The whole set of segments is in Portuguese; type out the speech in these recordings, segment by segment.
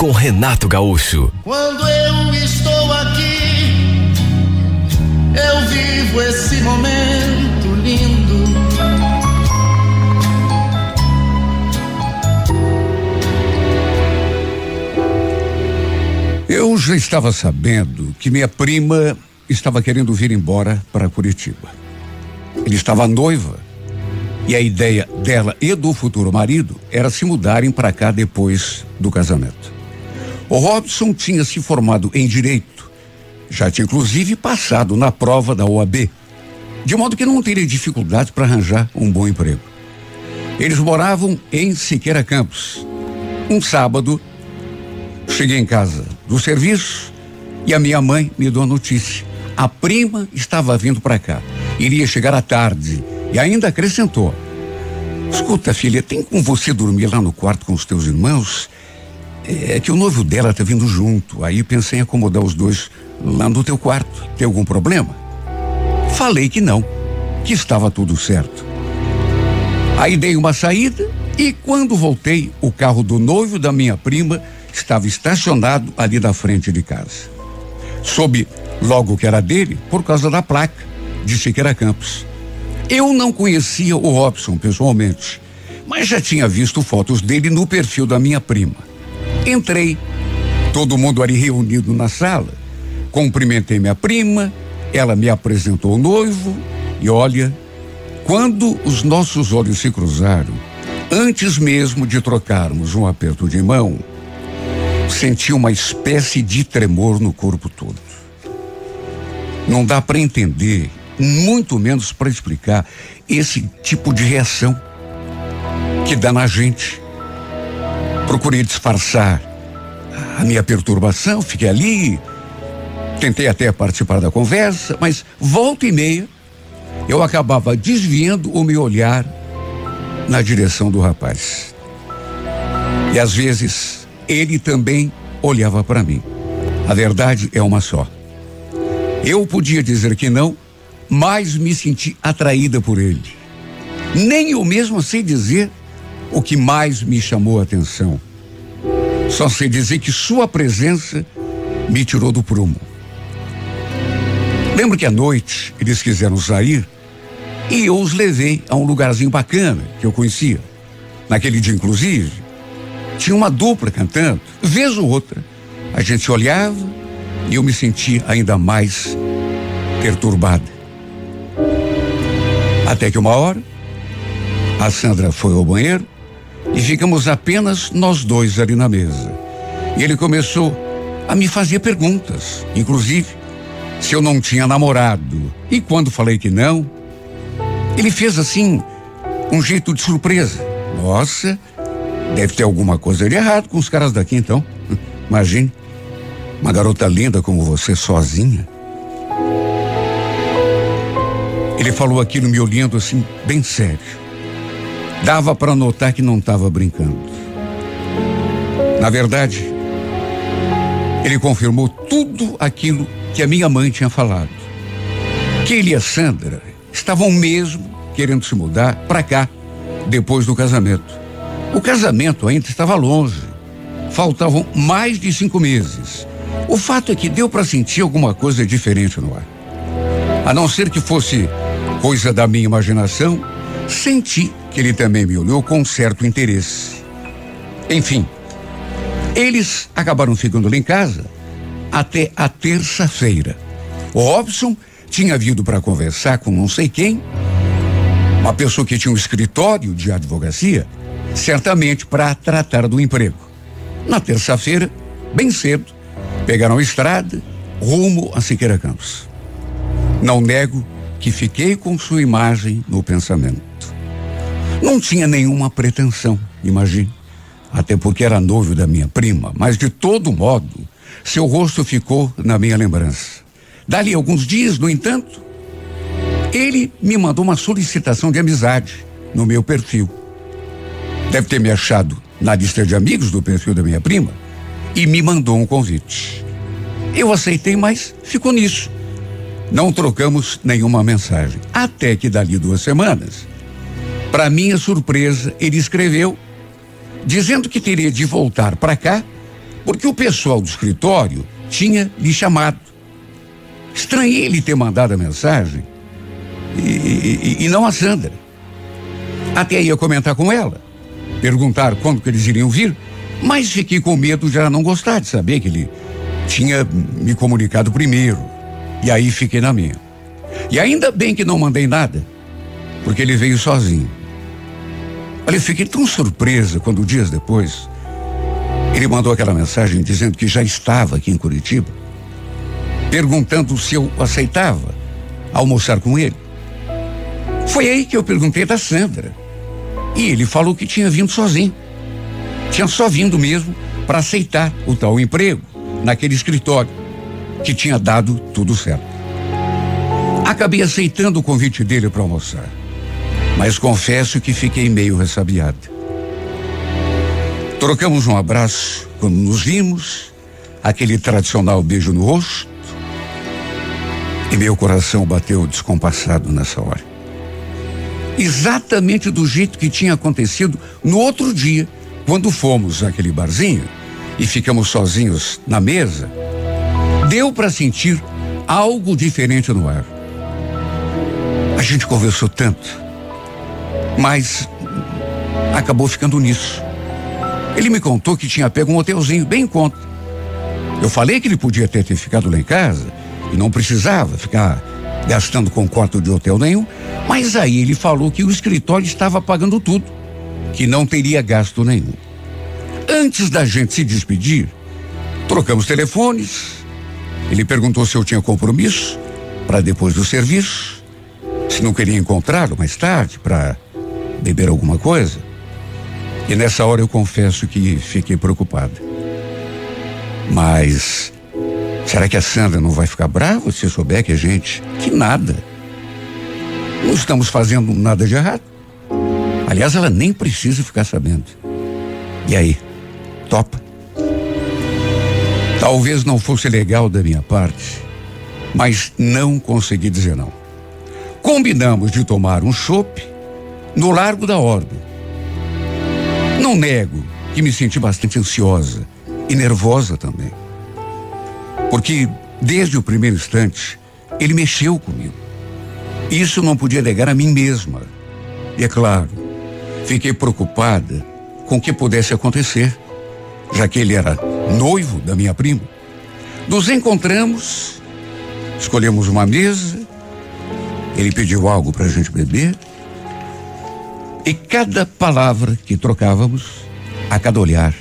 com Renato Gaúcho. Quando eu estou aqui, eu vivo esse momento lindo. Eu já estava sabendo que minha prima estava querendo vir embora para Curitiba. Ele estava noiva e a ideia dela e do futuro marido era se mudarem para cá depois do casamento. O Robson tinha se formado em direito, já tinha inclusive passado na prova da OAB, de modo que não teria dificuldade para arranjar um bom emprego. Eles moravam em Siqueira Campos. Um sábado, cheguei em casa do serviço e a minha mãe me deu a notícia. A prima estava vindo para cá. Iria chegar à tarde e ainda acrescentou: Escuta, filha, tem como você dormir lá no quarto com os teus irmãos? É que o noivo dela tá vindo junto. Aí pensei em acomodar os dois lá no teu quarto. Tem algum problema? Falei que não, que estava tudo certo. Aí dei uma saída e quando voltei, o carro do noivo da minha prima estava estacionado ali da frente de casa. Soube logo que era dele por causa da placa de Siqueira Campos. Eu não conhecia o Robson pessoalmente, mas já tinha visto fotos dele no perfil da minha prima. Entrei, todo mundo ali reunido na sala. Cumprimentei minha prima, ela me apresentou o noivo e olha, quando os nossos olhos se cruzaram, antes mesmo de trocarmos um aperto de mão, senti uma espécie de tremor no corpo todo. Não dá para entender, muito menos para explicar esse tipo de reação que dá na gente. Procurei disfarçar a minha perturbação, fiquei ali, tentei até participar da conversa, mas volta e meia eu acabava desviando o meu olhar na direção do rapaz. E às vezes ele também olhava para mim. A verdade é uma só. Eu podia dizer que não, mas me senti atraída por ele. Nem eu mesmo sei dizer o que mais me chamou a atenção. Só sei dizer que sua presença me tirou do prumo. Lembro que à noite eles quiseram sair e eu os levei a um lugarzinho bacana que eu conhecia. Naquele dia, inclusive, tinha uma dupla cantando, vez ou outra. A gente olhava e eu me sentia ainda mais perturbada. Até que uma hora, a Sandra foi ao banheiro e ficamos apenas nós dois ali na mesa. E ele começou a me fazer perguntas, inclusive se eu não tinha namorado. E quando falei que não, ele fez assim um jeito de surpresa. Nossa, deve ter alguma coisa de errado com os caras daqui então. Imagine, uma garota linda como você sozinha. Ele falou aquilo me olhando assim, bem sério. Dava para notar que não estava brincando. Na verdade, ele confirmou tudo aquilo que a minha mãe tinha falado. Que ele e a Sandra estavam mesmo querendo se mudar para cá depois do casamento. O casamento ainda estava longe. Faltavam mais de cinco meses. O fato é que deu para sentir alguma coisa diferente no ar. A não ser que fosse coisa da minha imaginação, senti que ele também me olhou com certo interesse. Enfim, eles acabaram ficando lá em casa até a terça-feira. O Robson tinha vindo para conversar com não sei quem, uma pessoa que tinha um escritório de advocacia, certamente para tratar do emprego. Na terça-feira, bem cedo, pegaram a estrada rumo a Siqueira Campos. Não nego que fiquei com sua imagem no pensamento. Não tinha nenhuma pretensão, imagine. até porque era noivo da minha prima, mas de todo modo, seu rosto ficou na minha lembrança. Dali alguns dias, no entanto, ele me mandou uma solicitação de amizade no meu perfil. Deve ter me achado na lista de amigos do perfil da minha prima e me mandou um convite. Eu aceitei, mas ficou nisso. Não trocamos nenhuma mensagem. Até que dali duas semanas, para minha surpresa, ele escreveu dizendo que teria de voltar para cá porque o pessoal do escritório tinha lhe chamado. Estranhei ele ter mandado a mensagem e, e, e não a Sandra. Até ia comentar com ela, perguntar quando que eles iriam vir, mas fiquei com medo de ela não gostar de saber que ele tinha me comunicado primeiro. E aí fiquei na minha. E ainda bem que não mandei nada, porque ele veio sozinho. Olha, eu fiquei tão surpresa quando dias depois ele mandou aquela mensagem dizendo que já estava aqui em Curitiba, perguntando se eu aceitava almoçar com ele. Foi aí que eu perguntei da Sandra. E ele falou que tinha vindo sozinho. Tinha só vindo mesmo para aceitar o tal emprego naquele escritório que tinha dado tudo certo. Acabei aceitando o convite dele para almoçar, mas confesso que fiquei meio ressabiado. Trocamos um abraço quando nos vimos, aquele tradicional beijo no rosto, e meu coração bateu descompassado nessa hora. Exatamente do jeito que tinha acontecido no outro dia, quando fomos àquele barzinho e ficamos sozinhos na mesa, deu para sentir algo diferente no ar. A gente conversou tanto, mas acabou ficando nisso. Ele me contou que tinha pego um hotelzinho bem em conta. Eu falei que ele podia ter, ter ficado lá em casa e não precisava ficar gastando com quarto de hotel nenhum, mas aí ele falou que o escritório estava pagando tudo, que não teria gasto nenhum. Antes da gente se despedir, trocamos telefones. Ele perguntou se eu tinha compromisso para depois do serviço, se não queria encontrá-lo mais tarde para beber alguma coisa. E nessa hora eu confesso que fiquei preocupado. Mas será que a Sandra não vai ficar brava se souber que a gente. Que nada. Não estamos fazendo nada de errado. Aliás, ela nem precisa ficar sabendo. E aí? Topa? Talvez não fosse legal da minha parte, mas não consegui dizer não. Combinamos de tomar um chopp no Largo da Ordem. Não nego que me senti bastante ansiosa e nervosa também. Porque desde o primeiro instante ele mexeu comigo. Isso não podia negar a mim mesma. E é claro, fiquei preocupada com o que pudesse acontecer já que ele era noivo da minha prima. Nos encontramos, escolhemos uma mesa, ele pediu algo para a gente beber, e cada palavra que trocávamos, a cada olhar,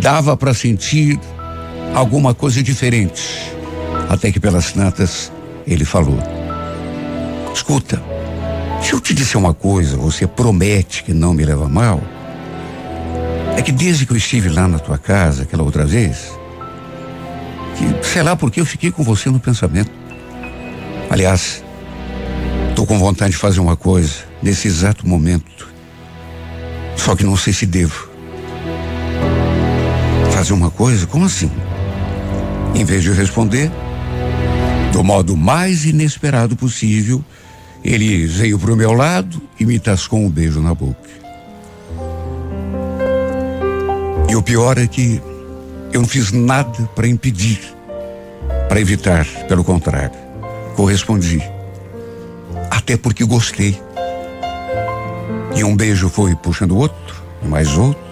dava para sentir alguma coisa diferente. Até que pelas tantas ele falou: Escuta, se eu te disser uma coisa, você promete que não me leva mal? É que desde que eu estive lá na tua casa aquela outra vez, que sei lá porque eu fiquei com você no pensamento. Aliás, tô com vontade de fazer uma coisa nesse exato momento. Só que não sei se devo. Fazer uma coisa? Como assim? Em vez de responder, do modo mais inesperado possível, ele veio para o meu lado e me tascou um beijo na boca. E o pior é que eu não fiz nada para impedir, para evitar, pelo contrário, correspondi. Até porque gostei. E um beijo foi puxando outro, mais outro.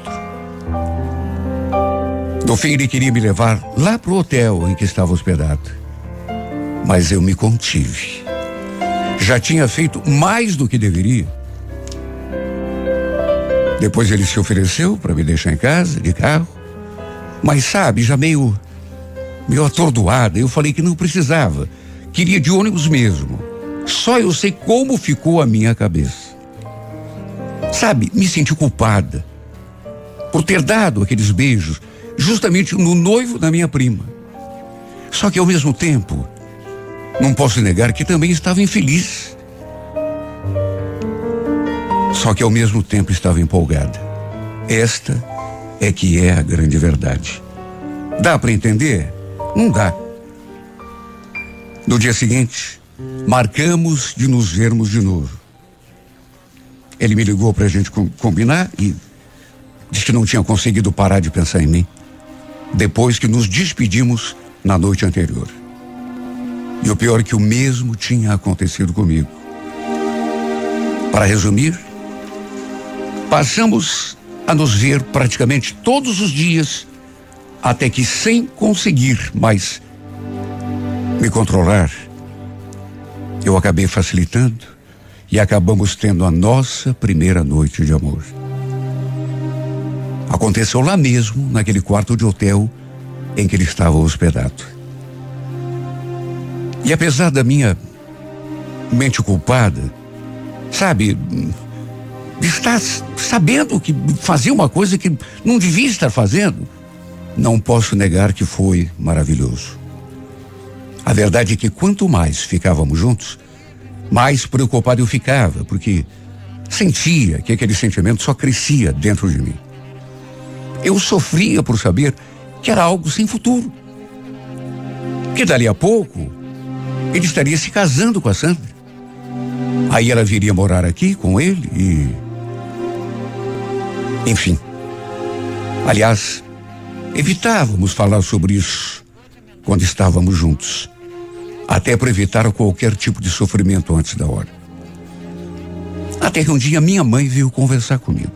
No fim, ele queria me levar lá pro hotel em que estava hospedado. Mas eu me contive. Já tinha feito mais do que deveria depois ele se ofereceu para me deixar em casa, de carro. Mas sabe, já meio, meio atordoada, eu falei que não precisava. Queria de ônibus mesmo. Só eu sei como ficou a minha cabeça. Sabe, me senti culpada. por ter dado aqueles beijos justamente no noivo da minha prima. Só que ao mesmo tempo, não posso negar que também estava infeliz. Só que ao mesmo tempo estava empolgada. Esta é que é a grande verdade. Dá para entender? Não dá. No dia seguinte, marcamos de nos vermos de novo. Ele me ligou para a gente combinar e disse que não tinha conseguido parar de pensar em mim depois que nos despedimos na noite anterior. E o pior é que o mesmo tinha acontecido comigo. Para resumir, passamos a nos ver praticamente todos os dias, até que, sem conseguir mais me controlar, eu acabei facilitando e acabamos tendo a nossa primeira noite de amor. Aconteceu lá mesmo, naquele quarto de hotel em que ele estava hospedado. E apesar da minha mente culpada, sabe, de estar sabendo que fazia uma coisa que não devia estar fazendo, não posso negar que foi maravilhoso. A verdade é que quanto mais ficávamos juntos, mais preocupado eu ficava, porque sentia que aquele sentimento só crescia dentro de mim. Eu sofria por saber que era algo sem futuro. Que dali a pouco ele estaria se casando com a Sandra. Aí ela viria morar aqui com ele e. Enfim. Aliás, evitávamos falar sobre isso quando estávamos juntos até para evitar qualquer tipo de sofrimento antes da hora. Até que um dia minha mãe veio conversar comigo.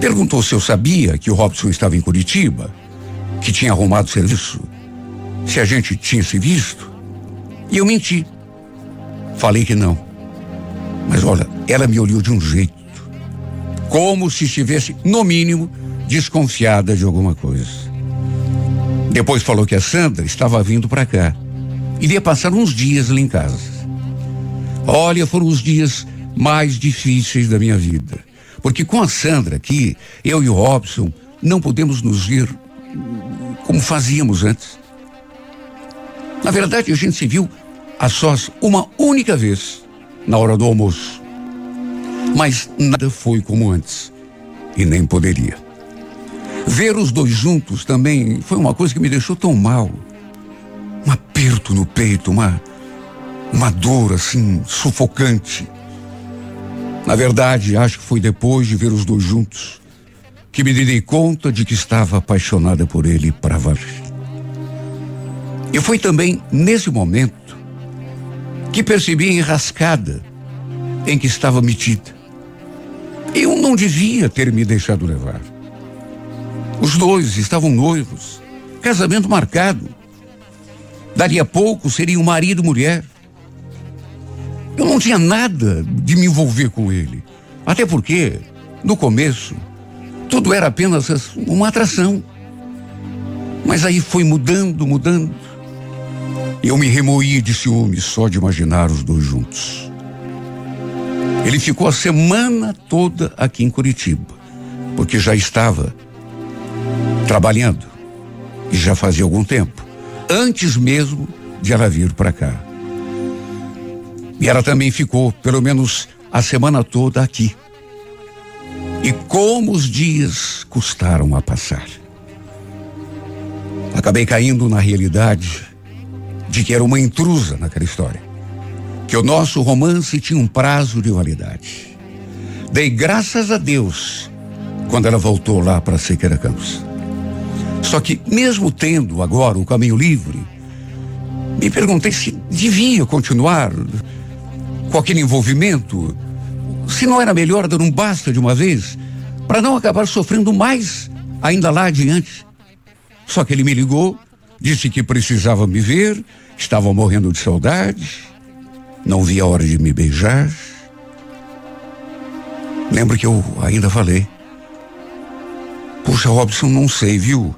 Perguntou se eu sabia que o Robson estava em Curitiba, que tinha arrumado serviço, se a gente tinha se visto. E eu menti. Falei que não. Mas olha, ela me olhou de um jeito, como se estivesse, no mínimo, desconfiada de alguma coisa. Depois falou que a Sandra estava vindo para cá Iria passar uns dias lá em casa. Olha, foram os dias mais difíceis da minha vida. Porque com a Sandra aqui, eu e o Robson, não podemos nos ver como fazíamos antes. Na verdade, a gente se viu a sós uma única vez, na hora do almoço. Mas nada foi como antes. E nem poderia. Ver os dois juntos também foi uma coisa que me deixou tão mal um aperto no peito, uma, uma dor assim, sufocante. Na verdade, acho que foi depois de ver os dois juntos que me dei conta de que estava apaixonada por ele para valer. E foi também nesse momento que percebi a enrascada em que estava metida. Eu não devia ter me deixado levar. Os dois estavam noivos, casamento marcado. Dali a pouco seriam marido e mulher. Eu não tinha nada de me envolver com ele. Até porque, no começo, tudo era apenas uma atração. Mas aí foi mudando, mudando. Eu me remoí de ciúme só de imaginar os dois juntos. Ele ficou a semana toda aqui em Curitiba, porque já estava trabalhando e já fazia algum tempo antes mesmo de ela vir para cá. E ela também ficou, pelo menos, a semana toda aqui. E como os dias custaram a passar. Acabei caindo na realidade de que era uma intrusa naquela história. Que o nosso romance tinha um prazo de validade. Dei graças a Deus quando ela voltou lá para Sequeira Campos. Só que, mesmo tendo agora o caminho livre, me perguntei se devia continuar com aquele envolvimento, se não era melhor dar um basta de uma vez, para não acabar sofrendo mais ainda lá adiante. Só que ele me ligou, disse que precisava me ver, estava morrendo de saudade, não via a hora de me beijar. Lembro que eu ainda falei. Puxa, Robson, não sei, viu?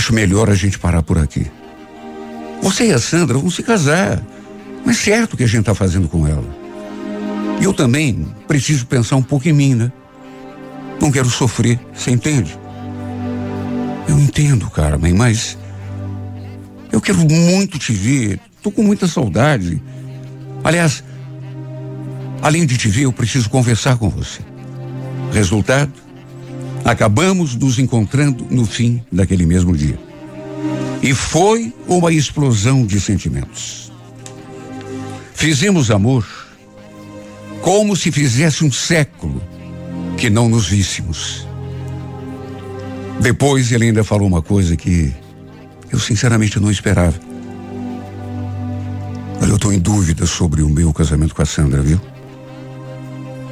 Acho melhor a gente parar por aqui. Você e a Sandra vão se casar. Não é certo o que a gente está fazendo com ela. E eu também preciso pensar um pouco em mim, né? Não quero sofrer, você entende? Eu entendo, Carmen, mas eu quero muito te ver. Tô com muita saudade. Aliás, além de te ver, eu preciso conversar com você. Resultado? Acabamos nos encontrando no fim daquele mesmo dia. E foi uma explosão de sentimentos. Fizemos amor como se fizesse um século que não nos víssemos. Depois ele ainda falou uma coisa que eu sinceramente não esperava. Olha, eu estou em dúvida sobre o meu casamento com a Sandra, viu?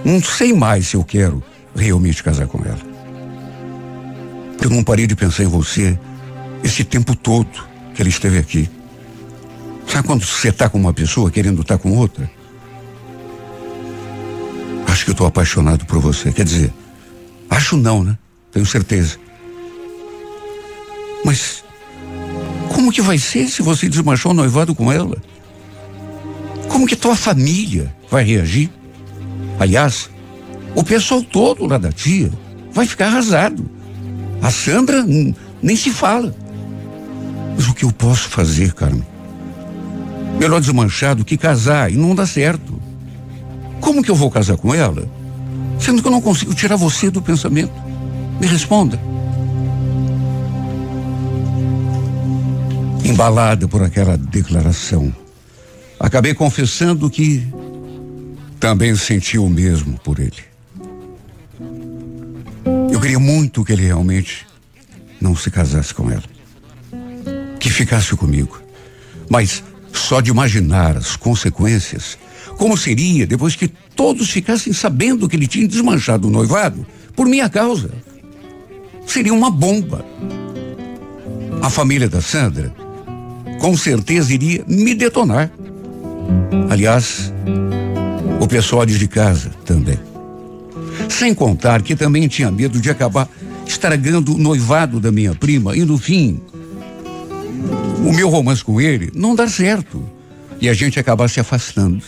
Não sei mais se eu quero realmente casar com ela. Eu não parei de pensar em você esse tempo todo que ele esteve aqui. Sabe quando você está com uma pessoa querendo estar tá com outra? Acho que eu estou apaixonado por você. Quer dizer, acho não, né? Tenho certeza. Mas como que vai ser se você desmanchou o noivado com ela? Como que tua família vai reagir? Aliás, o pessoal todo lá da tia vai ficar arrasado. A Sandra nem se fala. Mas o que eu posso fazer, Carmen? Melhor desmanchar do que casar e não dá certo. Como que eu vou casar com ela? Sendo que eu não consigo tirar você do pensamento. Me responda. Embalada por aquela declaração, acabei confessando que também senti o mesmo por ele. Queria muito que ele realmente não se casasse com ela. Que ficasse comigo. Mas só de imaginar as consequências, como seria depois que todos ficassem sabendo que ele tinha desmanchado o noivado por minha causa. Seria uma bomba. A família da Sandra com certeza iria me detonar. Aliás, o pessoal de casa também. Sem contar que também tinha medo de acabar estragando o noivado da minha prima e no fim o meu romance com ele não dar certo e a gente acabar se afastando.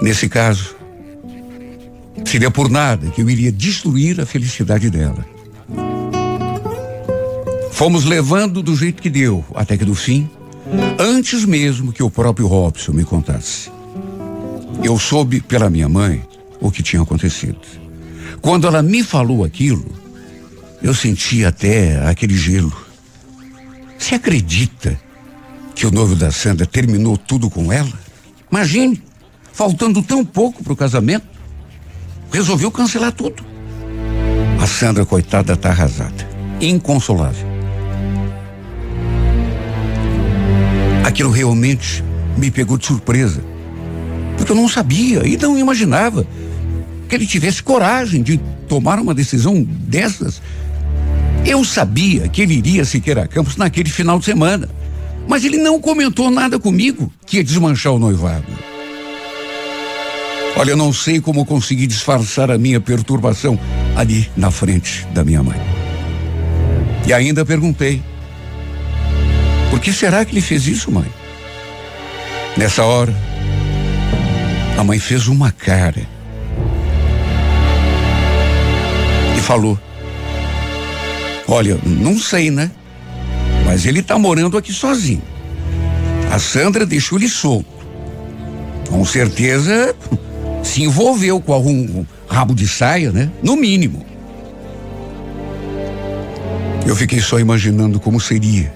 Nesse caso, seria por nada que eu iria destruir a felicidade dela. Fomos levando do jeito que deu, até que no fim, antes mesmo que o próprio Robson me contasse, eu soube pela minha mãe o que tinha acontecido. Quando ela me falou aquilo, eu senti até aquele gelo. Você acredita que o noivo da Sandra terminou tudo com ela? Imagine, faltando tão pouco para o casamento, resolveu cancelar tudo. A Sandra, coitada, está arrasada, inconsolável. Aquilo realmente me pegou de surpresa, porque eu não sabia e não imaginava que ele tivesse coragem de tomar uma decisão dessas eu sabia que ele iria Siqueira Campos naquele final de semana, mas ele não comentou nada comigo que ia desmanchar o noivado. Olha, eu não sei como consegui disfarçar a minha perturbação ali na frente da minha mãe. E ainda perguntei: por que será que ele fez isso, mãe? Nessa hora, a mãe fez uma cara falou: Olha, não sei, né? Mas ele tá morando aqui sozinho. A Sandra deixou ele solto. Com certeza se envolveu com algum rabo de saia, né? No mínimo. Eu fiquei só imaginando como seria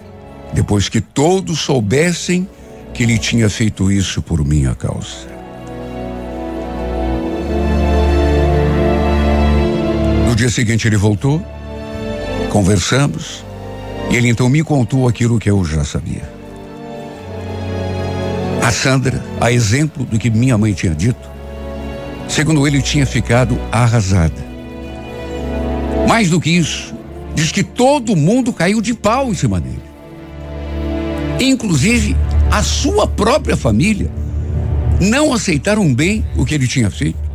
depois que todos soubessem que ele tinha feito isso por minha causa. Dia seguinte ele voltou Conversamos e ele então me contou aquilo que eu já sabia. A Sandra, a exemplo do que minha mãe tinha dito, segundo ele, tinha ficado arrasada. Mais do que isso, diz que todo mundo caiu de pau em cima dele. Inclusive, a sua própria família não aceitaram bem o que ele tinha feito.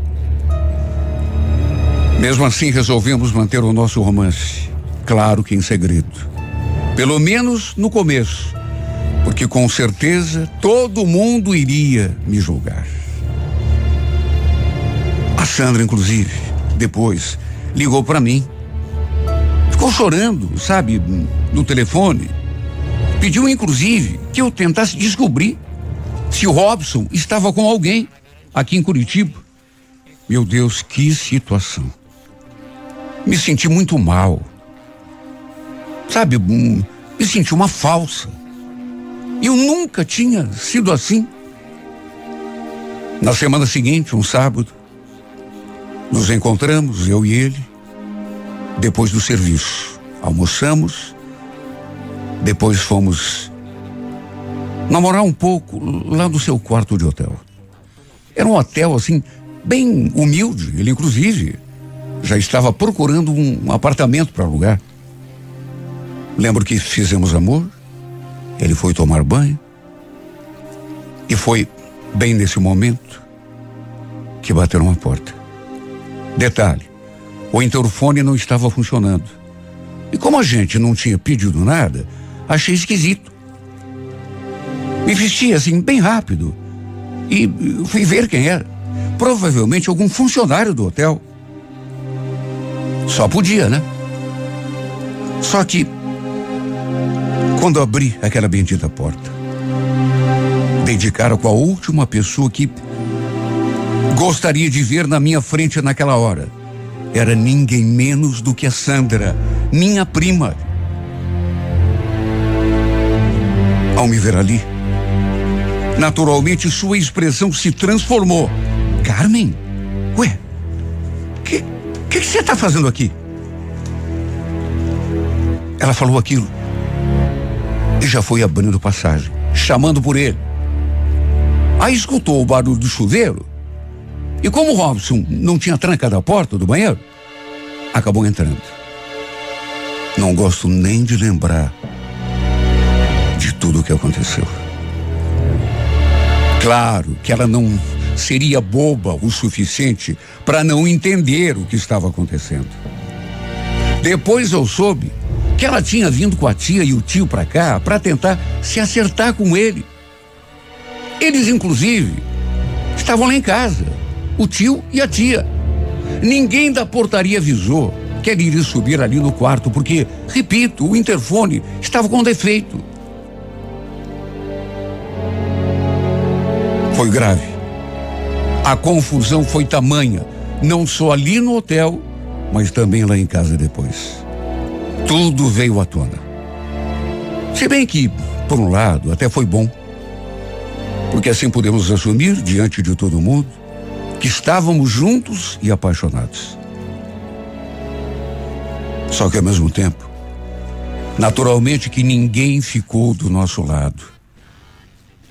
Mesmo assim, resolvemos manter o nosso romance claro que em segredo. Pelo menos no começo, porque com certeza todo mundo iria me julgar. A Sandra, inclusive, depois, ligou para mim. Ficou chorando, sabe, no telefone. Pediu, inclusive, que eu tentasse descobrir se o Robson estava com alguém aqui em Curitiba. Meu Deus, que situação. Me senti muito mal. Sabe, me senti uma falsa. Eu nunca tinha sido assim. Na semana seguinte, um sábado, nos encontramos, eu e ele, depois do serviço. Almoçamos, depois fomos namorar um pouco lá no seu quarto de hotel. Era um hotel assim, bem humilde. Ele, inclusive, já estava procurando um apartamento para alugar. Lembro que fizemos amor, ele foi tomar banho, e foi bem nesse momento que bateram a porta. Detalhe: o interfone não estava funcionando. E como a gente não tinha pedido nada, achei esquisito. Me vesti assim, bem rápido. E fui ver quem era. Provavelmente algum funcionário do hotel. Só podia, né? Só que, quando abri aquela bendita porta, dei de cara com a última pessoa que gostaria de ver na minha frente naquela hora. Era ninguém menos do que a Sandra, minha prima. Ao me ver ali, naturalmente sua expressão se transformou. Carmen? Que, você está fazendo aqui? Ela falou aquilo e já foi abrindo passagem, chamando por ele. Aí escutou o barulho do chuveiro e como Robson não tinha trancado a porta do banheiro, acabou entrando. Não gosto nem de lembrar de tudo o que aconteceu. Claro que ela não seria boba o suficiente para não entender o que estava acontecendo. Depois eu soube que ela tinha vindo com a tia e o tio para cá para tentar se acertar com ele. Eles, inclusive, estavam lá em casa o tio e a tia. Ninguém da portaria avisou que ele iria subir ali no quarto, porque, repito, o interfone estava com defeito. Foi grave. A confusão foi tamanha, não só ali no hotel, mas também lá em casa depois. Tudo veio à tona. Se bem que, por um lado, até foi bom, porque assim podemos assumir diante de todo mundo que estávamos juntos e apaixonados. Só que ao mesmo tempo, naturalmente que ninguém ficou do nosso lado.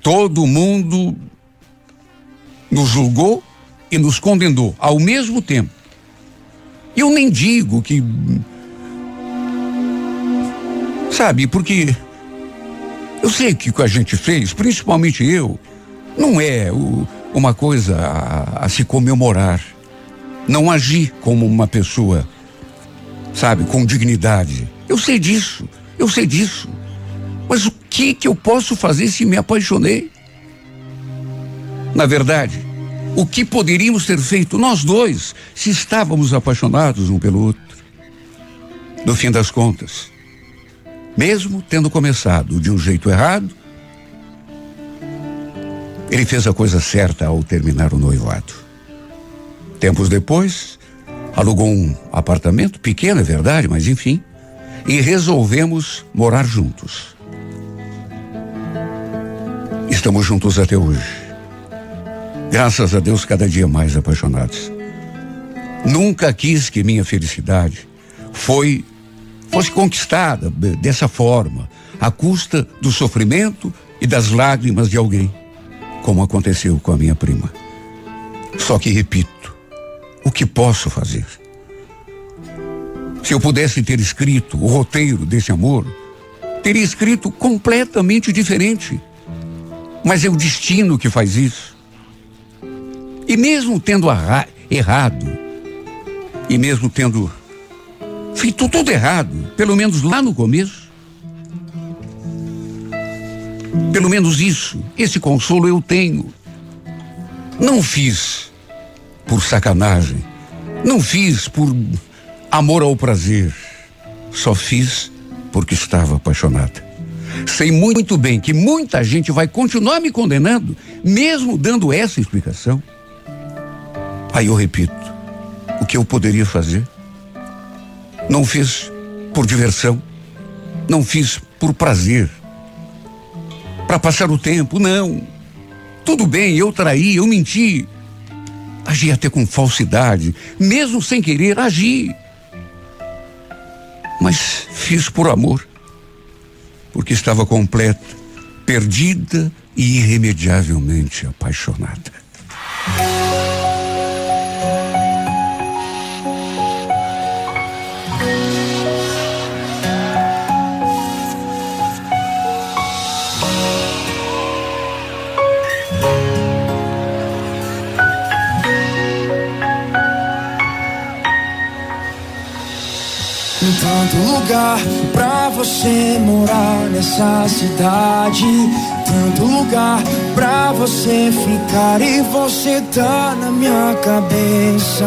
Todo mundo nos julgou e nos condenou ao mesmo tempo. Eu nem digo que. Sabe, porque eu sei que o que a gente fez, principalmente eu, não é o, uma coisa a, a se comemorar. Não agir como uma pessoa, sabe, com dignidade. Eu sei disso, eu sei disso. Mas o que que eu posso fazer se me apaixonei? Na verdade, o que poderíamos ter feito nós dois se estávamos apaixonados um pelo outro? No fim das contas, mesmo tendo começado de um jeito errado, ele fez a coisa certa ao terminar o noivado. Tempos depois, alugou um apartamento, pequeno é verdade, mas enfim, e resolvemos morar juntos. Estamos juntos até hoje. Graças a Deus, cada dia mais apaixonados. Nunca quis que minha felicidade foi fosse conquistada dessa forma, à custa do sofrimento e das lágrimas de alguém como aconteceu com a minha prima. Só que repito, o que posso fazer? Se eu pudesse ter escrito o roteiro desse amor, teria escrito completamente diferente. Mas é o destino que faz isso. E mesmo tendo errado, e mesmo tendo feito tudo errado, pelo menos lá no começo, pelo menos isso, esse consolo eu tenho. Não fiz por sacanagem. Não fiz por Amor ao prazer. Só fiz porque estava apaixonada. Sei muito bem que muita gente vai continuar me condenando, mesmo dando essa explicação. Aí eu repito: o que eu poderia fazer? Não fiz por diversão, não fiz por prazer, para passar o tempo, não. Tudo bem, eu traí, eu menti, agi até com falsidade, mesmo sem querer, agi. Mas fiz por amor porque estava completa, perdida e irremediavelmente apaixonada. Tanto lugar pra você morar nessa cidade. Tanto lugar pra você ficar e você tá na minha cabeça.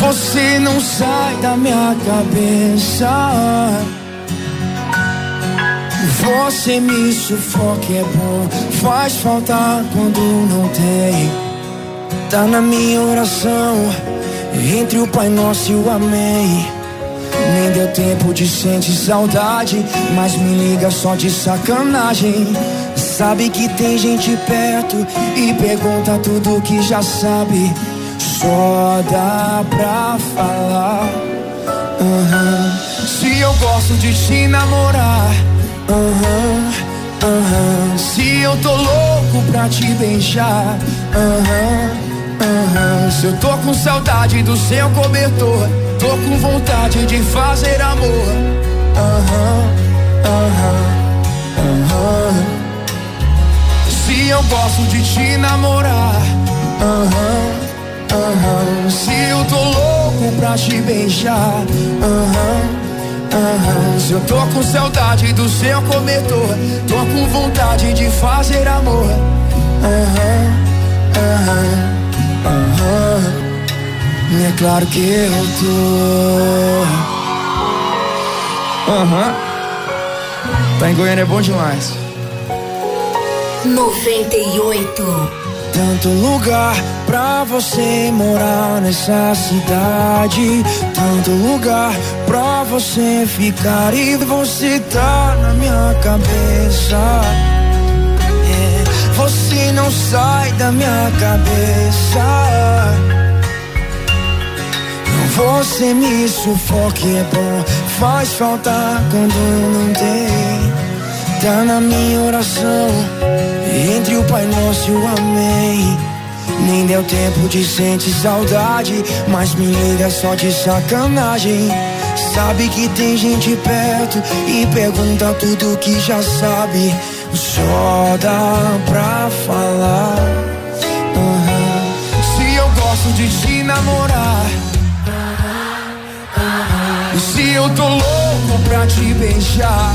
Você não sai da minha cabeça. Você me sufoca, é bom. Faz falta quando não tem. Tá na minha oração entre o Pai Nosso e o Amém. Nem deu tempo de sentir saudade, mas me liga só de sacanagem. Sabe que tem gente perto e pergunta tudo que já sabe. Só dá pra falar. Uhum. Se eu gosto de te namorar. Uhum, uhum. Se eu tô louco pra te beijar. Uhum. Uhum. Se eu tô com saudade do seu cobertor, tô com vontade de fazer amor. Uhum. Uhum. Se eu gosto de te namorar. Se eu tô louco pra te beijar. Se eu tô com saudade do seu cobertor, tô com vontade de fazer amor. Uhum. É claro que eu tô. Aham. Uhum. Tá em Goiânia é bom demais. 98 tanto lugar pra você morar nessa cidade. Tanto lugar pra você ficar e você tá na minha cabeça. Você não sai da minha cabeça. Você me sufoca, é bom. Faz falta quando não tem. Tá na minha oração. Entre o Pai Nosso e o Amém. Nem deu tempo de sentir saudade. Mas me liga só de sacanagem. Sabe que tem gente perto e pergunta tudo que já sabe. Só dá pra falar. Uhum. Se eu gosto de te namorar. Se eu tô louco pra te beijar.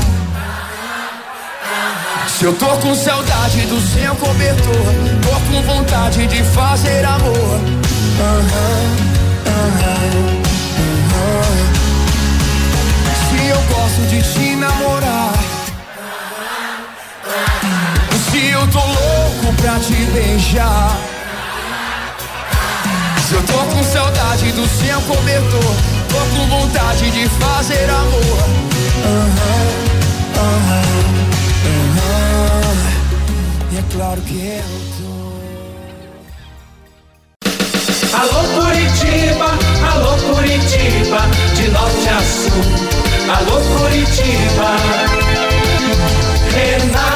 Se eu tô com saudade do seu cobertor, tô com vontade de fazer amor. Uhum, uhum, uhum. Se eu gosto de te namorar. Se eu tô louco pra te beijar. Se eu tô com saudade do seu cobertor, tô com vontade de fazer amor. E é claro que eu tô. Alô Curitiba, alô Curitiba, de norte a sul. Alô Curitiba, Renato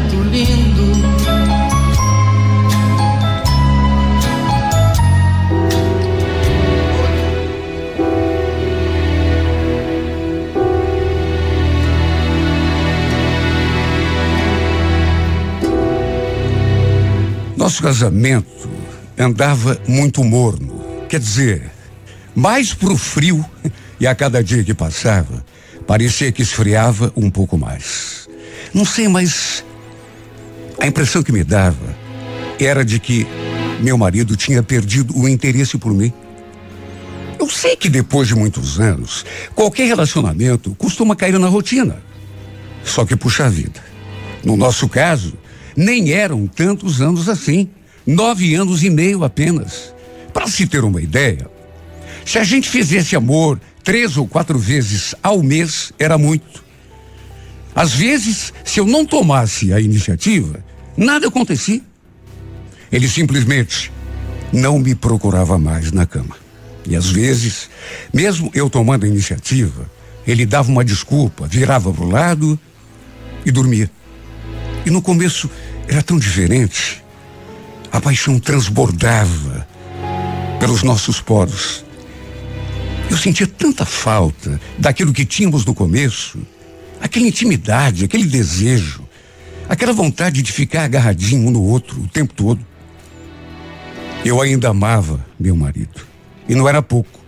nosso casamento andava muito morno. Quer dizer, mais pro frio e a cada dia que passava, parecia que esfriava um pouco mais. Não sei, mas a impressão que me dava era de que meu marido tinha perdido o interesse por mim. Eu sei que depois de muitos anos, qualquer relacionamento costuma cair na rotina. Só que, puxa vida, no nosso caso, nem eram tantos anos assim. Nove anos e meio apenas. Para se ter uma ideia, se a gente fizesse amor três ou quatro vezes ao mês, era muito. Às vezes, se eu não tomasse a iniciativa, nada acontecia. Ele simplesmente não me procurava mais na cama. E às vezes, mesmo eu tomando a iniciativa, ele dava uma desculpa, virava para o lado e dormia. E no começo era tão diferente. A paixão transbordava pelos nossos poros. Eu sentia tanta falta daquilo que tínhamos no começo, aquela intimidade, aquele desejo, aquela vontade de ficar agarradinho um no outro o tempo todo. Eu ainda amava meu marido. E não era pouco.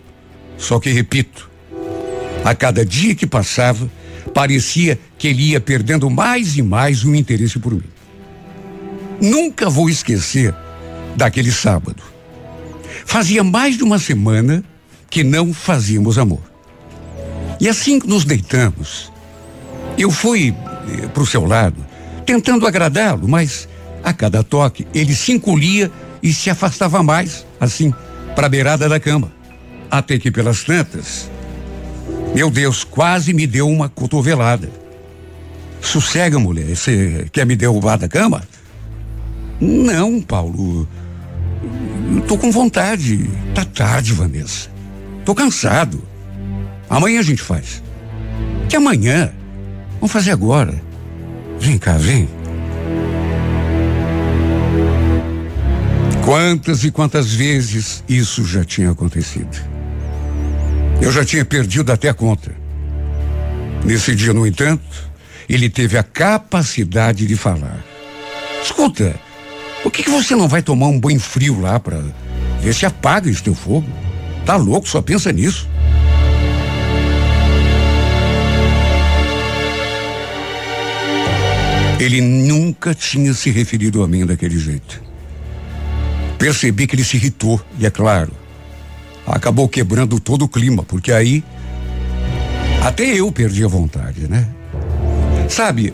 Só que, repito, a cada dia que passava, parecia que ele ia perdendo mais e mais o interesse por mim. Nunca vou esquecer daquele sábado. Fazia mais de uma semana que não fazíamos amor. E assim que nos deitamos, eu fui eh, para o seu lado, tentando agradá-lo, mas a cada toque ele se encolhia e se afastava mais, assim, para a beirada da cama. Até que pelas tantas, meu Deus, quase me deu uma cotovelada. Sossega, mulher, você quer me derrubar da cama? Não, Paulo. Tô com vontade. Tá tarde, Vanessa. Tô cansado. Amanhã a gente faz. Que amanhã? Vamos fazer agora. Vem cá, vem. Quantas e quantas vezes isso já tinha acontecido? Eu já tinha perdido até a conta. Nesse dia, no entanto, ele teve a capacidade de falar. Escuta, por que, que você não vai tomar um banho frio lá para ver se apaga esse teu fogo? Tá louco, só pensa nisso. Ele nunca tinha se referido a mim daquele jeito. Percebi que ele se irritou, e é claro, acabou quebrando todo o clima, porque aí até eu perdi a vontade, né? Sabe,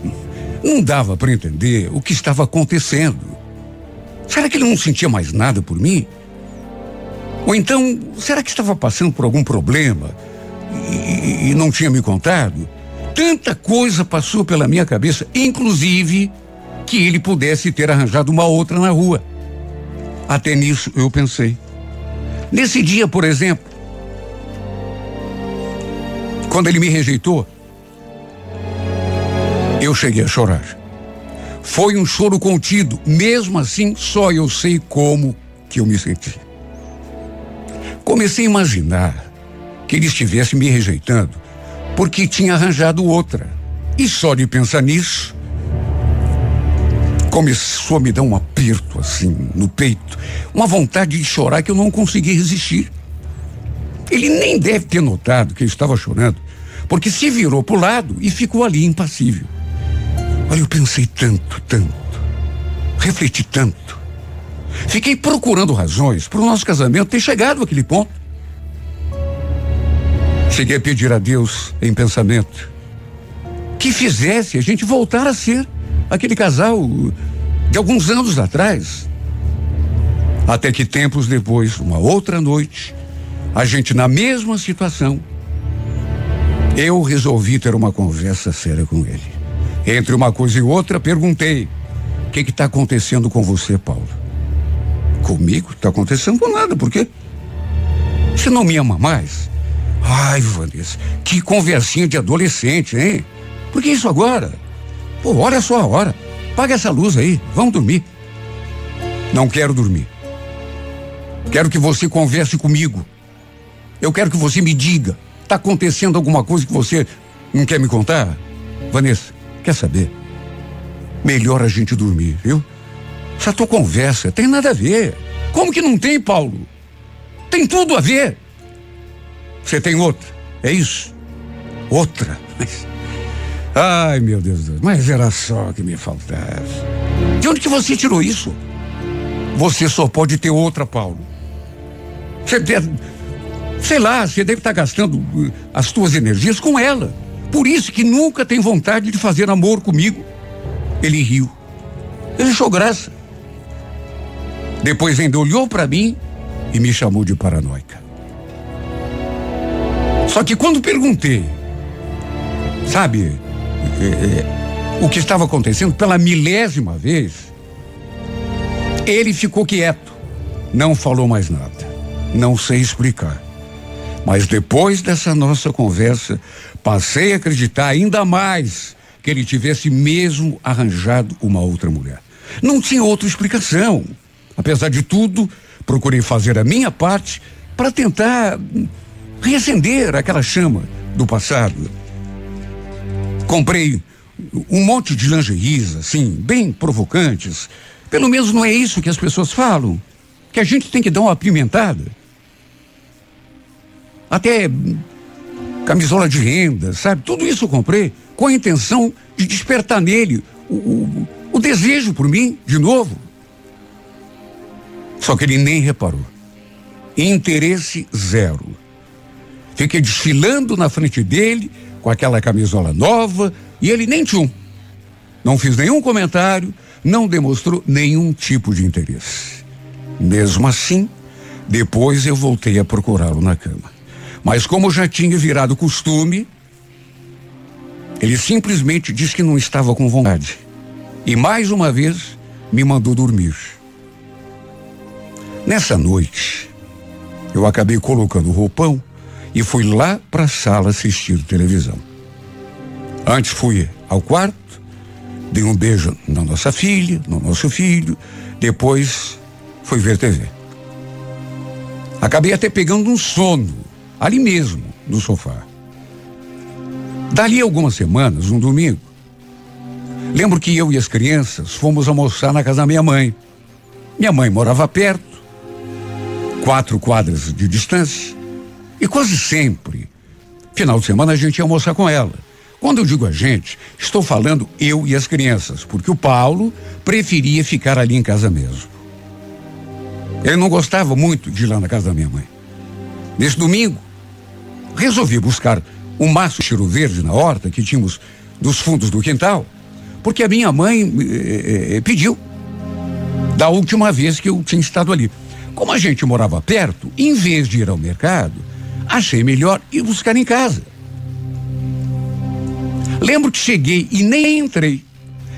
não dava para entender o que estava acontecendo. Será que ele não sentia mais nada por mim? Ou então, será que estava passando por algum problema e, e não tinha me contado? Tanta coisa passou pela minha cabeça, inclusive que ele pudesse ter arranjado uma outra na rua. Até nisso eu pensei. Nesse dia, por exemplo, quando ele me rejeitou, eu cheguei a chorar. Foi um choro contido, mesmo assim, só eu sei como que eu me senti. Comecei a imaginar que ele estivesse me rejeitando porque tinha arranjado outra. E só de pensar nisso, começou a me dar um aperto assim no peito, uma vontade de chorar que eu não consegui resistir. Ele nem deve ter notado que eu estava chorando, porque se virou para o lado e ficou ali impassível. Olha, eu pensei tanto, tanto, refleti tanto. Fiquei procurando razões para o nosso casamento ter chegado àquele ponto. Cheguei a pedir a Deus em pensamento que fizesse a gente voltar a ser aquele casal de alguns anos atrás. Até que tempos depois, uma outra noite, a gente na mesma situação, eu resolvi ter uma conversa séria com ele. Entre uma coisa e outra, perguntei: o que está acontecendo com você, Paulo? Comigo? Está acontecendo nada, por quê? Você não me ama mais? Ai, Vanessa, que conversinha de adolescente, hein? Por que isso agora? Pô, olha só a hora. Paga essa luz aí, vamos dormir. Não quero dormir. Quero que você converse comigo. Eu quero que você me diga. Está acontecendo alguma coisa que você não quer me contar? Vanessa, quer saber? Melhor a gente dormir, viu? Essa tua conversa tem nada a ver. Como que não tem, Paulo? Tem tudo a ver. Você tem outra, é isso? Outra. Mas, ai, meu Deus, mas era só que me faltava. De onde que você tirou isso? Você só pode ter outra, Paulo. Você deve, sei lá, você deve estar gastando uh, as suas energias com ela. Por isso que nunca tem vontade de fazer amor comigo. Ele riu. Ele achou graça. Depois ainda olhou para mim e me chamou de paranoica. Só que quando perguntei, sabe, o que estava acontecendo pela milésima vez, ele ficou quieto, não falou mais nada. Não sei explicar. Mas depois dessa nossa conversa, passei a acreditar ainda mais que ele tivesse mesmo arranjado uma outra mulher. Não tinha outra explicação. Apesar de tudo, procurei fazer a minha parte para tentar reacender aquela chama do passado. Comprei um monte de lingeries, assim, bem provocantes. Pelo menos não é isso que as pessoas falam. Que a gente tem que dar uma apimentada. Até camisola de renda, sabe? Tudo isso eu comprei com a intenção de despertar nele o, o, o desejo por mim, de novo. Só que ele nem reparou. Interesse zero. Fiquei desfilando na frente dele com aquela camisola nova e ele nem tchum. Não fiz nenhum comentário, não demonstrou nenhum tipo de interesse. Mesmo assim, depois eu voltei a procurá-lo na cama. Mas como já tinha virado costume, ele simplesmente disse que não estava com vontade. E mais uma vez me mandou dormir. Nessa noite, eu acabei colocando o roupão e fui lá para a sala assistir televisão. Antes fui ao quarto, dei um beijo na nossa filha, no nosso filho, depois fui ver TV. Acabei até pegando um sono, ali mesmo, no sofá. Dali algumas semanas, um domingo, lembro que eu e as crianças fomos almoçar na casa da minha mãe. Minha mãe morava perto, quatro quadras de distância, e quase sempre, final de semana, a gente ia almoçar com ela. Quando eu digo a gente, estou falando eu e as crianças, porque o Paulo preferia ficar ali em casa mesmo. Ele não gostava muito de ir lá na casa da minha mãe. Nesse domingo, resolvi buscar um maço de cheiro verde na horta que tínhamos dos fundos do quintal, porque a minha mãe eh, eh, pediu da última vez que eu tinha estado ali. Como a gente morava perto, em vez de ir ao mercado, achei melhor ir buscar em casa. Lembro que cheguei e nem entrei.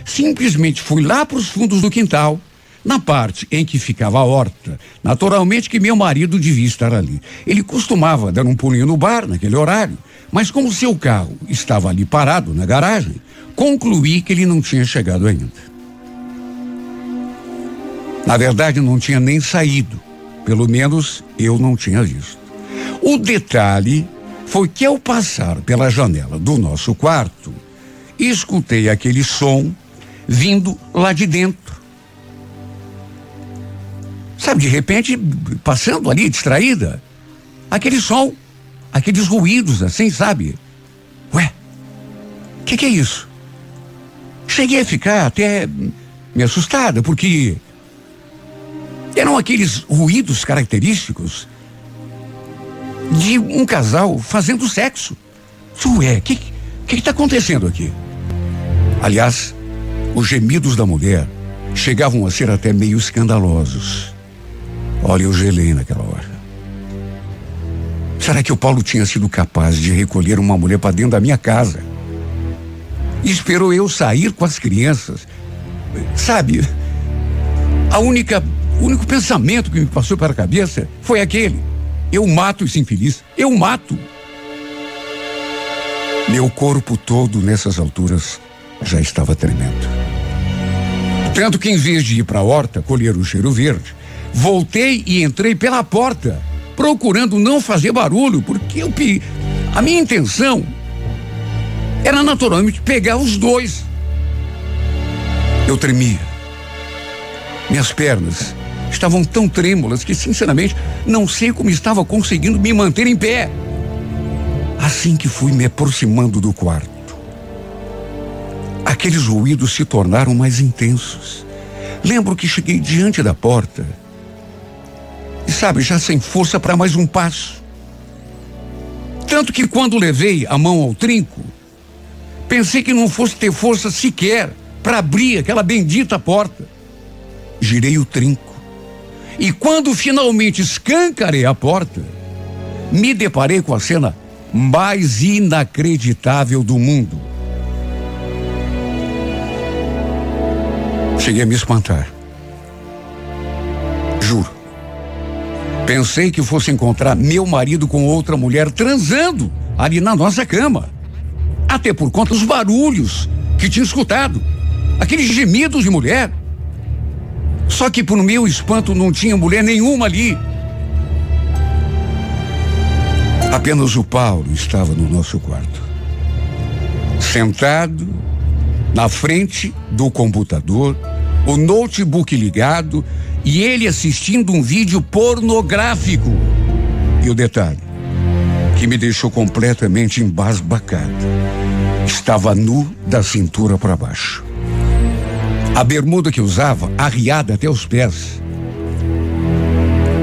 Simplesmente fui lá para os fundos do quintal, na parte em que ficava a horta. Naturalmente que meu marido devia estar ali. Ele costumava dar um pulinho no bar naquele horário, mas como seu carro estava ali parado na garagem, concluí que ele não tinha chegado ainda. Na verdade, não tinha nem saído. Pelo menos eu não tinha visto. O detalhe foi que ao passar pela janela do nosso quarto, escutei aquele som vindo lá de dentro. Sabe, de repente, passando ali, distraída, aquele som, aqueles ruídos assim, sabe? Ué, o que, que é isso? Cheguei a ficar até me assustada, porque eram aqueles ruídos característicos de um casal fazendo sexo. Ué, o que está acontecendo aqui? Aliás, os gemidos da mulher chegavam a ser até meio escandalosos. Olha, eu gelei naquela hora. Será que o Paulo tinha sido capaz de recolher uma mulher para dentro da minha casa? E esperou eu sair com as crianças. Sabe, a única, o único pensamento que me passou pela cabeça foi aquele. Eu mato esse infeliz. Eu mato. Meu corpo todo nessas alturas já estava tremendo. Tanto que em vez de ir para a horta colher o cheiro verde, voltei e entrei pela porta, procurando não fazer barulho, porque eu, a minha intenção era naturalmente pegar os dois. Eu tremia. Minhas pernas estavam tão trêmulas que, sinceramente, não sei como estava conseguindo me manter em pé. Assim que fui me aproximando do quarto, aqueles ruídos se tornaram mais intensos. Lembro que cheguei diante da porta e, sabe, já sem força para mais um passo. Tanto que quando levei a mão ao trinco, pensei que não fosse ter força sequer para abrir aquela bendita porta. Girei o trinco. E quando finalmente escancarei a porta, me deparei com a cena mais inacreditável do mundo. Cheguei a me espantar. Juro. Pensei que fosse encontrar meu marido com outra mulher transando ali na nossa cama. Até por conta dos barulhos que tinha escutado. Aqueles gemidos de mulher. Só que por meu espanto não tinha mulher nenhuma ali. Apenas o Paulo estava no nosso quarto. Sentado na frente do computador, o notebook ligado e ele assistindo um vídeo pornográfico. E o detalhe, que me deixou completamente embasbacado. Estava nu da cintura para baixo. A bermuda que usava arriada até os pés.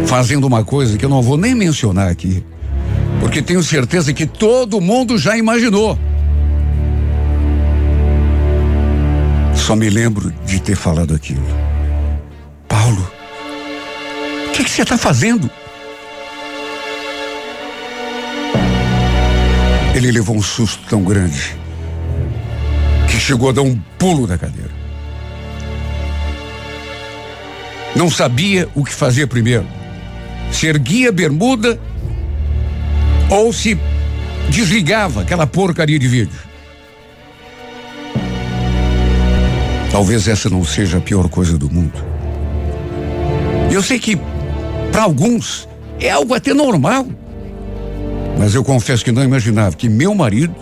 Fazendo uma coisa que eu não vou nem mencionar aqui porque tenho certeza que todo mundo já imaginou. Só me lembro de ter falado aquilo. Paulo, o que, você está fazendo? Ele levou um susto tão grande que chegou a dar um pulo da cadeira. Não sabia o que fazer primeiro. Se erguia bermuda ou se desligava aquela porcaria de vídeo. Talvez essa não seja a pior coisa do mundo. Eu sei que, para alguns, é algo até normal. Mas eu confesso que não imaginava que meu marido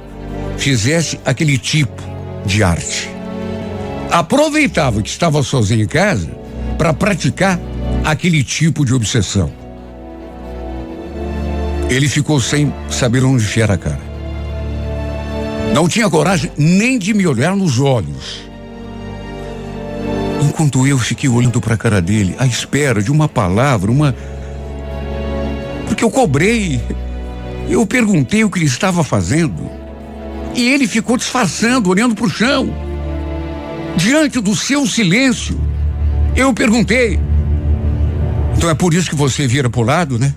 fizesse aquele tipo de arte. Aproveitava que estava sozinho em casa para praticar aquele tipo de obsessão. Ele ficou sem saber onde enfiar a cara. Não tinha coragem nem de me olhar nos olhos. Enquanto eu fiquei olhando para a cara dele, à espera de uma palavra, uma. Porque eu cobrei. Eu perguntei o que ele estava fazendo. E ele ficou disfarçando, olhando para o chão. Diante do seu silêncio, eu perguntei. Então é por isso que você vira para o lado, né?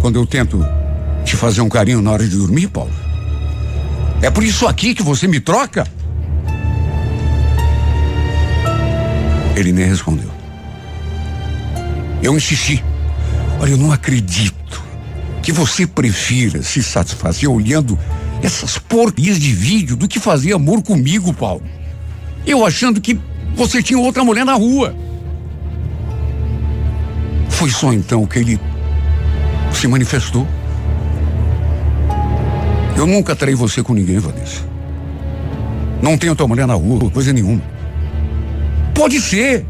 Quando eu tento te fazer um carinho na hora de dormir, Paulo? É por isso aqui que você me troca? Ele nem respondeu. Eu insisti. Olha, eu não acredito que você prefira se satisfazer olhando essas porcarias de vídeo do que fazer amor comigo, Paulo. Eu achando que você tinha outra mulher na rua. Foi só então que ele se manifestou. Eu nunca traí você com ninguém, Vanessa. Não tenho tua mulher na rua, coisa nenhuma. Pode ser,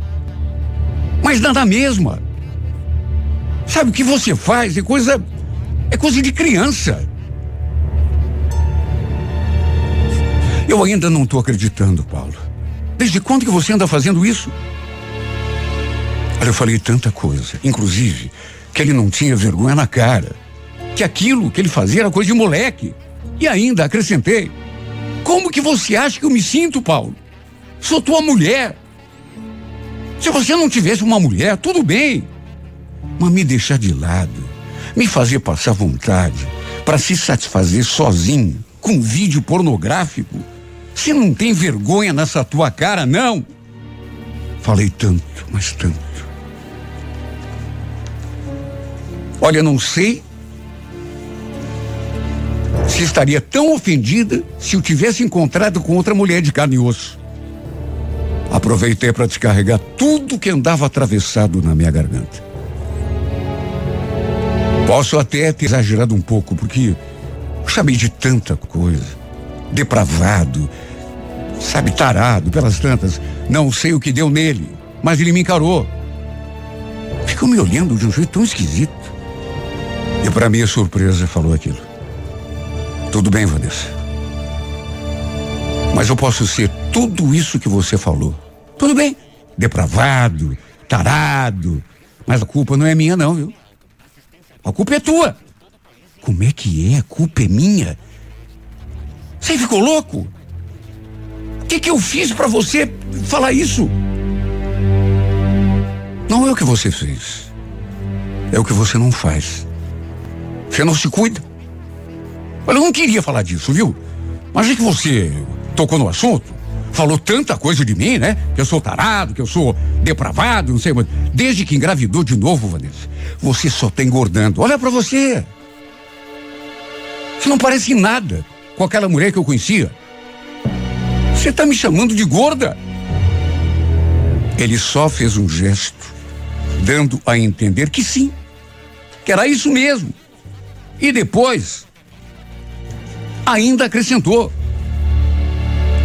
mas nada mesma. Sabe o que você faz? É coisa. É coisa de criança. Eu ainda não estou acreditando, Paulo. Desde quando que você anda fazendo isso? Olha, eu falei tanta coisa, inclusive que ele não tinha vergonha na cara, que aquilo que ele fazia era coisa de moleque. E ainda acrescentei: Como que você acha que eu me sinto, Paulo? Sou tua mulher. Se você não tivesse uma mulher, tudo bem. Mas me deixar de lado, me fazer passar vontade para se satisfazer sozinho com vídeo pornográfico, você não tem vergonha nessa tua cara, não? Falei tanto, mas tanto. Olha, não sei se estaria tão ofendida se o tivesse encontrado com outra mulher de carne e osso. Aproveitei para descarregar tudo que andava atravessado na minha garganta. Posso até ter exagerado um pouco, porque chamei de tanta coisa. Depravado, sabe, tarado, pelas tantas. Não sei o que deu nele, mas ele me encarou. ficou me olhando de um jeito tão esquisito. E para minha surpresa falou aquilo. Tudo bem, Vanessa. Mas eu posso ser tudo isso que você falou. Tudo bem. Depravado, tarado. Mas a culpa não é minha, não, viu? A culpa é tua. Como é que é? A culpa é minha? Você ficou louco? O que, que eu fiz para você falar isso? Não é o que você fez. É o que você não faz. Você não se cuida. Olha, eu não queria falar disso, viu? Mas é que você tocou no assunto, falou tanta coisa de mim, né? Que eu sou tarado, que eu sou depravado, não sei, mas desde que engravidou de novo, Vanessa, você só tá engordando. Olha para você. Você não parece nada com aquela mulher que eu conhecia. Você tá me chamando de gorda. Ele só fez um gesto, dando a entender que sim, que era isso mesmo. E depois, ainda acrescentou: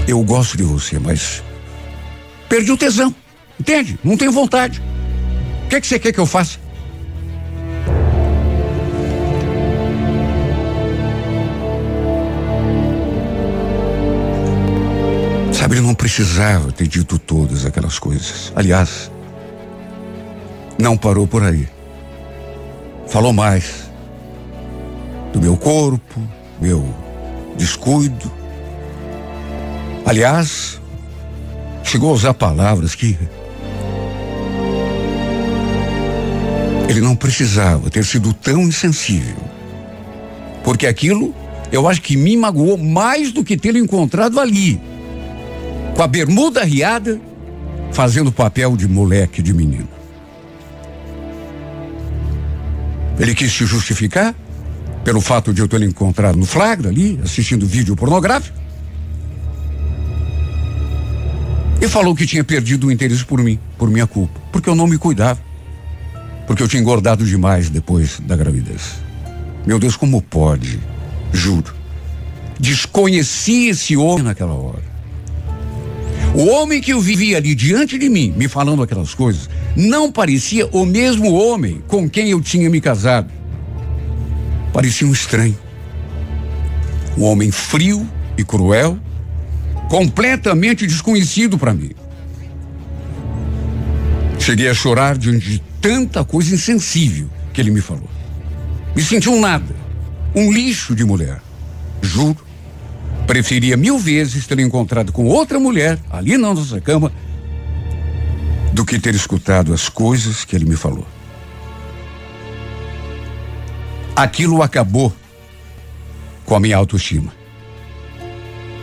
Eu gosto de você, mas perdi o tesão. Entende? Não tenho vontade. O que, é que você quer que eu faça? Sabe, ele não precisava ter dito todas aquelas coisas. Aliás, não parou por aí. Falou mais do meu corpo, meu descuido. Aliás, chegou a usar palavras que ele não precisava ter sido tão insensível. Porque aquilo, eu acho que me magoou mais do que tê-lo encontrado ali com a bermuda riada, fazendo papel de moleque, de menino. Ele quis se justificar pelo fato de eu ter encontrado no flagra ali, assistindo vídeo pornográfico. E falou que tinha perdido o interesse por mim, por minha culpa, porque eu não me cuidava. Porque eu tinha engordado demais depois da gravidez. Meu Deus, como pode? Juro. Desconheci esse homem naquela hora. O homem que eu vivia ali diante de mim, me falando aquelas coisas, não parecia o mesmo homem com quem eu tinha me casado. Parecia um estranho. Um homem frio e cruel, completamente desconhecido para mim. Cheguei a chorar diante de tanta coisa insensível que ele me falou. Me senti um nada, um lixo de mulher. Juro Preferia mil vezes ter encontrado com outra mulher ali na nossa cama do que ter escutado as coisas que ele me falou. Aquilo acabou com a minha autoestima.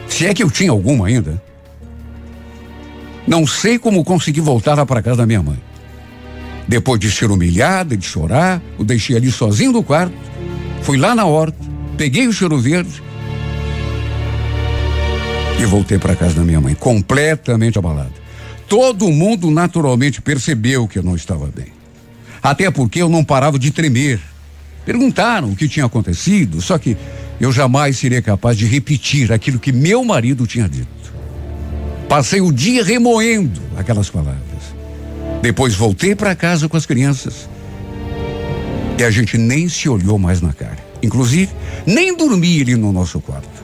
Se é que eu tinha alguma ainda. Não sei como consegui voltar lá para casa da minha mãe. Depois de ser humilhada, de chorar, o deixei ali sozinho no quarto. Fui lá na horta, peguei o cheiro verde e voltei para casa da minha mãe, completamente abalado. Todo mundo naturalmente percebeu que eu não estava bem. Até porque eu não parava de tremer. Perguntaram o que tinha acontecido, só que eu jamais seria capaz de repetir aquilo que meu marido tinha dito. Passei o dia remoendo aquelas palavras. Depois voltei para casa com as crianças. E a gente nem se olhou mais na cara. Inclusive, nem dormi ali no nosso quarto.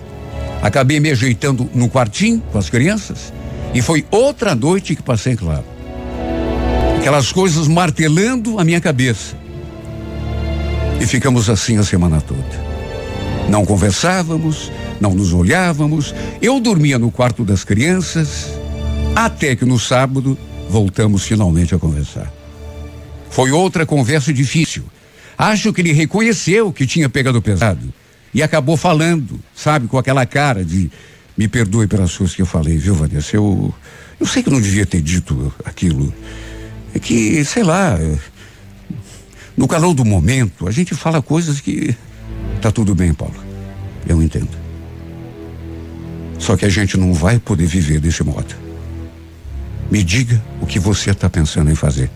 Acabei me ajeitando no quartinho com as crianças e foi outra noite que passei claro. Aquelas coisas martelando a minha cabeça. E ficamos assim a semana toda. Não conversávamos, não nos olhávamos. Eu dormia no quarto das crianças, até que no sábado voltamos finalmente a conversar. Foi outra conversa difícil. Acho que ele reconheceu que tinha pegado pesado e acabou falando, sabe, com aquela cara de me perdoe pelas coisas que eu falei, viu, Vanessa? Eu, eu sei que eu não devia ter dito aquilo. É que, sei lá, no calor do momento, a gente fala coisas que. Tá tudo bem, Paulo. Eu entendo. Só que a gente não vai poder viver desse modo. Me diga o que você está pensando em fazer.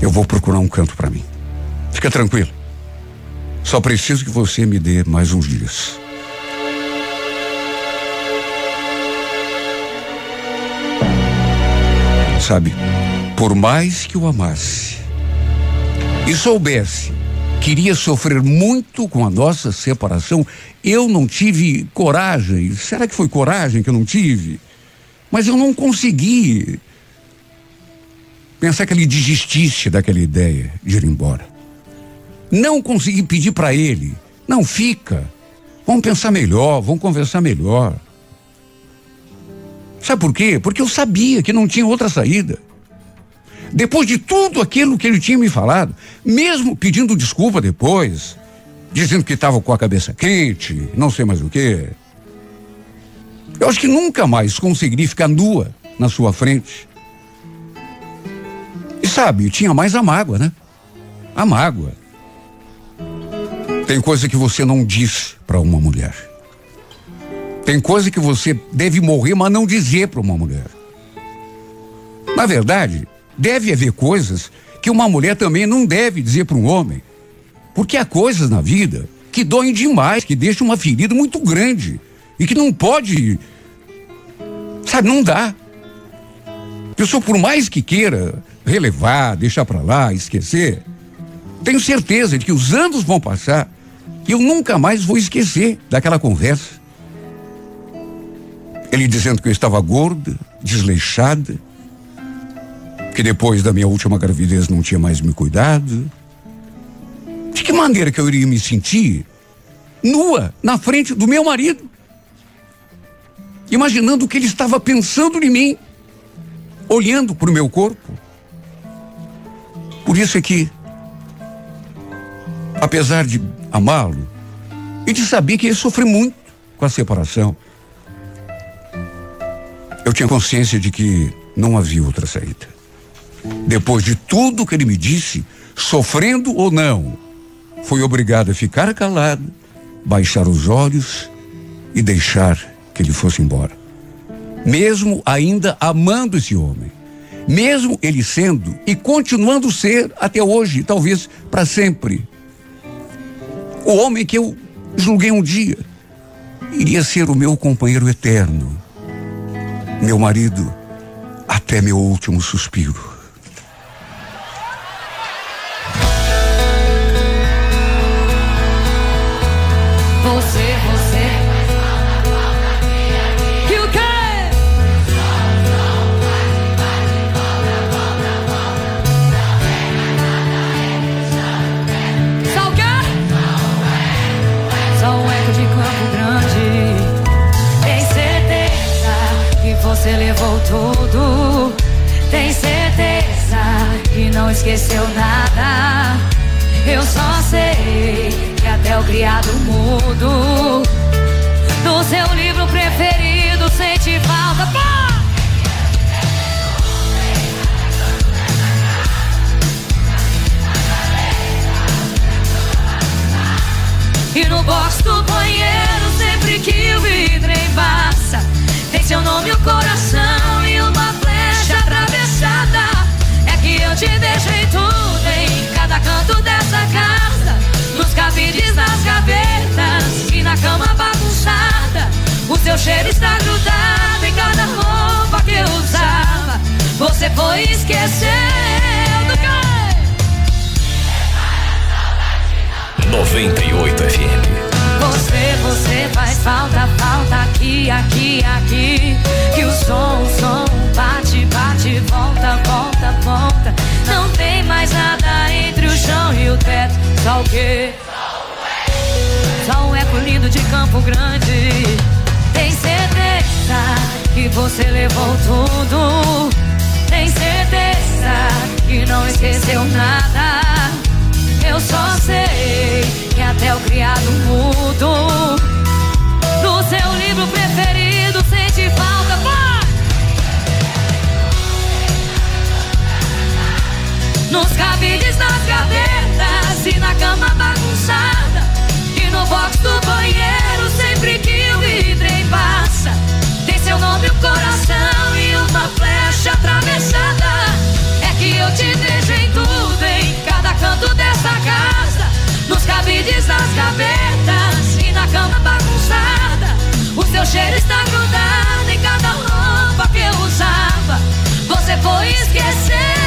Eu vou procurar um canto para mim. Fica tranquilo. Só preciso que você me dê mais uns dias. Sabe, por mais que o amasse e soubesse que iria sofrer muito com a nossa separação, eu não tive coragem. Será que foi coragem que eu não tive? Mas eu não consegui pensar que ele desistisse daquela ideia de ir embora. Não consegui pedir para ele, não fica. Vamos pensar melhor, vamos conversar melhor. Sabe por quê? Porque eu sabia que não tinha outra saída. Depois de tudo aquilo que ele tinha me falado, mesmo pedindo desculpa depois, dizendo que estava com a cabeça quente, não sei mais o quê. Eu acho que nunca mais conseguiria ficar nua na sua frente. E sabe, tinha mais a mágoa, né? A mágoa. Tem coisa que você não diz para uma mulher. Tem coisa que você deve morrer, mas não dizer para uma mulher. Na verdade, deve haver coisas que uma mulher também não deve dizer para um homem. Porque há coisas na vida que doem demais, que deixam uma ferida muito grande e que não pode, sabe, não dá. A pessoa, por mais que queira relevar, deixar para lá, esquecer, tenho certeza de que os anos vão passar e eu nunca mais vou esquecer daquela conversa. Ele dizendo que eu estava gorda, desleixada, que depois da minha última gravidez não tinha mais me cuidado. De que maneira que eu iria me sentir nua na frente do meu marido? Imaginando o que ele estava pensando em mim, olhando para o meu corpo. Por isso é que, apesar de amá-lo e de saber que ele sofre muito com a separação, eu tinha consciência de que não havia outra saída. Depois de tudo que ele me disse, sofrendo ou não, fui obrigado a ficar calado, baixar os olhos e deixar que ele fosse embora. Mesmo ainda amando esse homem, mesmo ele sendo e continuando ser até hoje, talvez para sempre, o homem que eu julguei um dia iria ser o meu companheiro eterno meu marido até meu último suspiro. Esqueceu nada. Eu só sei que até o criado mudo do seu livro preferido sente falta. Pá! E no box do banheiro, sempre que o vidro embaça, tem seu nome, o coração cheiro está grudado em cada roupa que eu usava. Você foi esquecendo que 98 FM. Você, você faz falta, falta aqui, aqui, aqui. Que o som, o som bate, bate, volta, volta, volta. Não tem mais nada entre o chão e o teto. Só o quê? Só um eco lindo de Campo Grande. Tem certeza que você levou tudo. Tem certeza que não esqueceu nada. Eu só sei que até o criado mudo do seu livro preferido sente falta. Nos cabides, nas gavetas e na cama bagunçada. E no box do banheiro, Cabides, nas gavetas e na cama bagunçada. O seu cheiro está grudado em cada roupa que eu usava. Você foi esquecer.